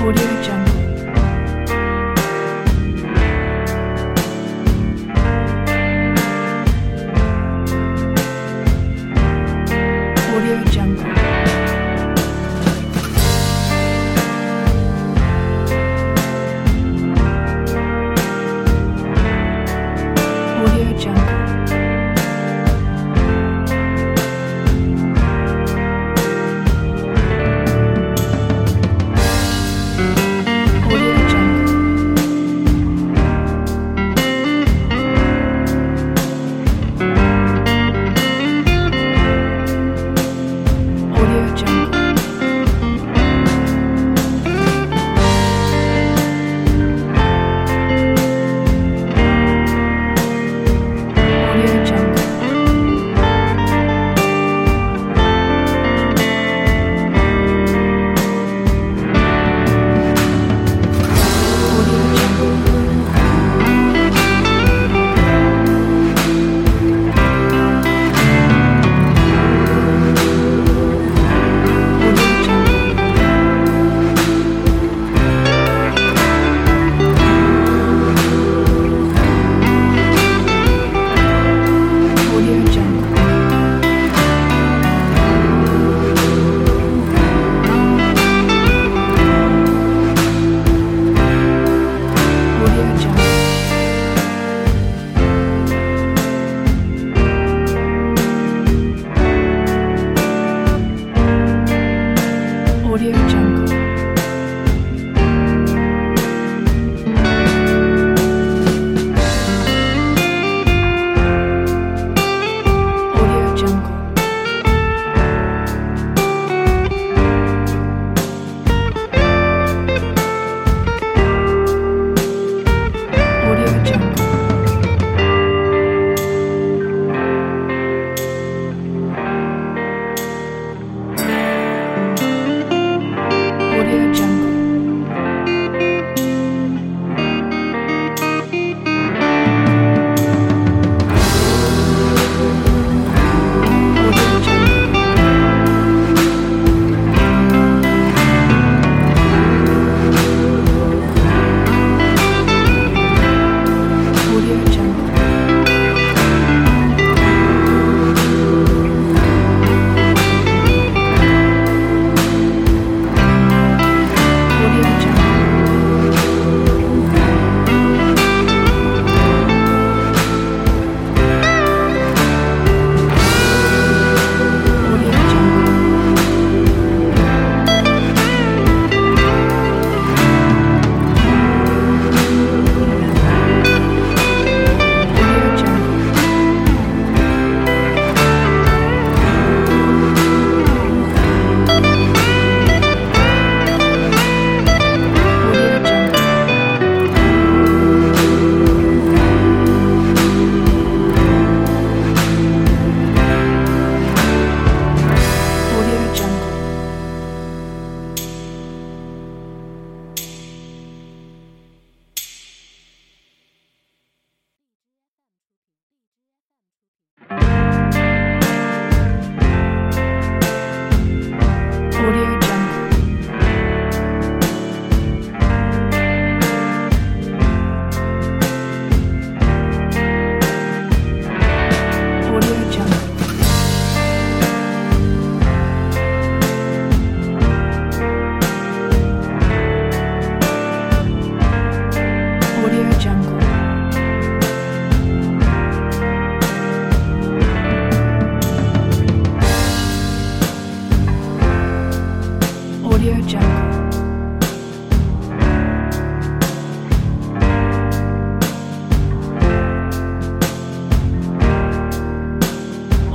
Audio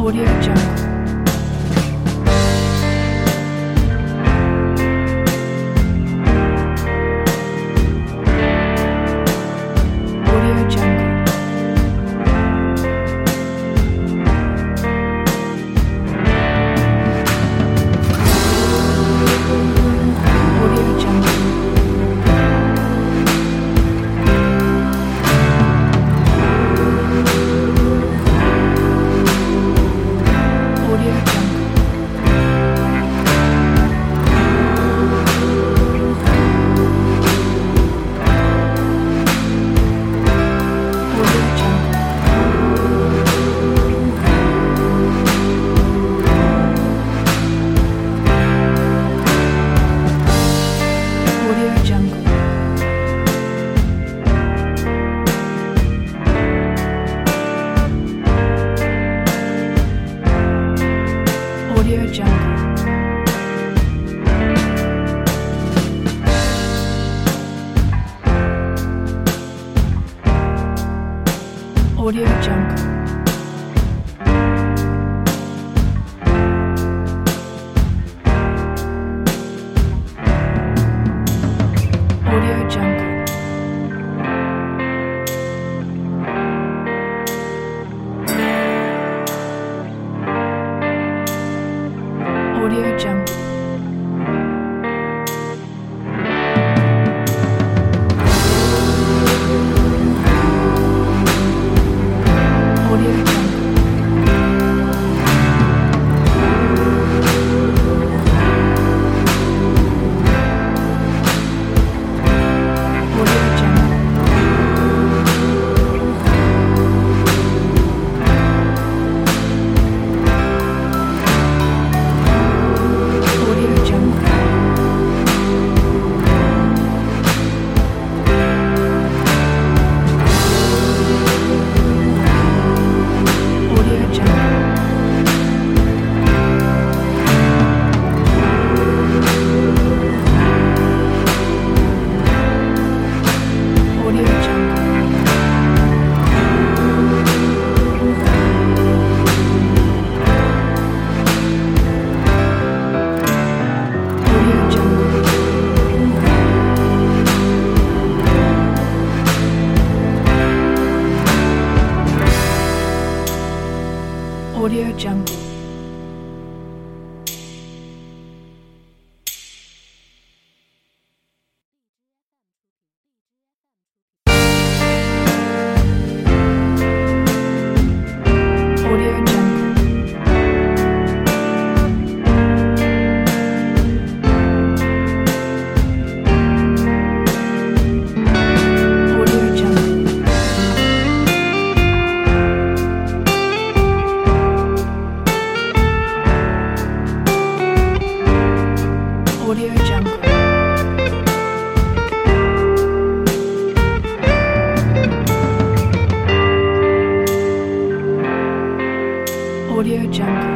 Audio Jungle. Audio Jungle. Audio Jungle.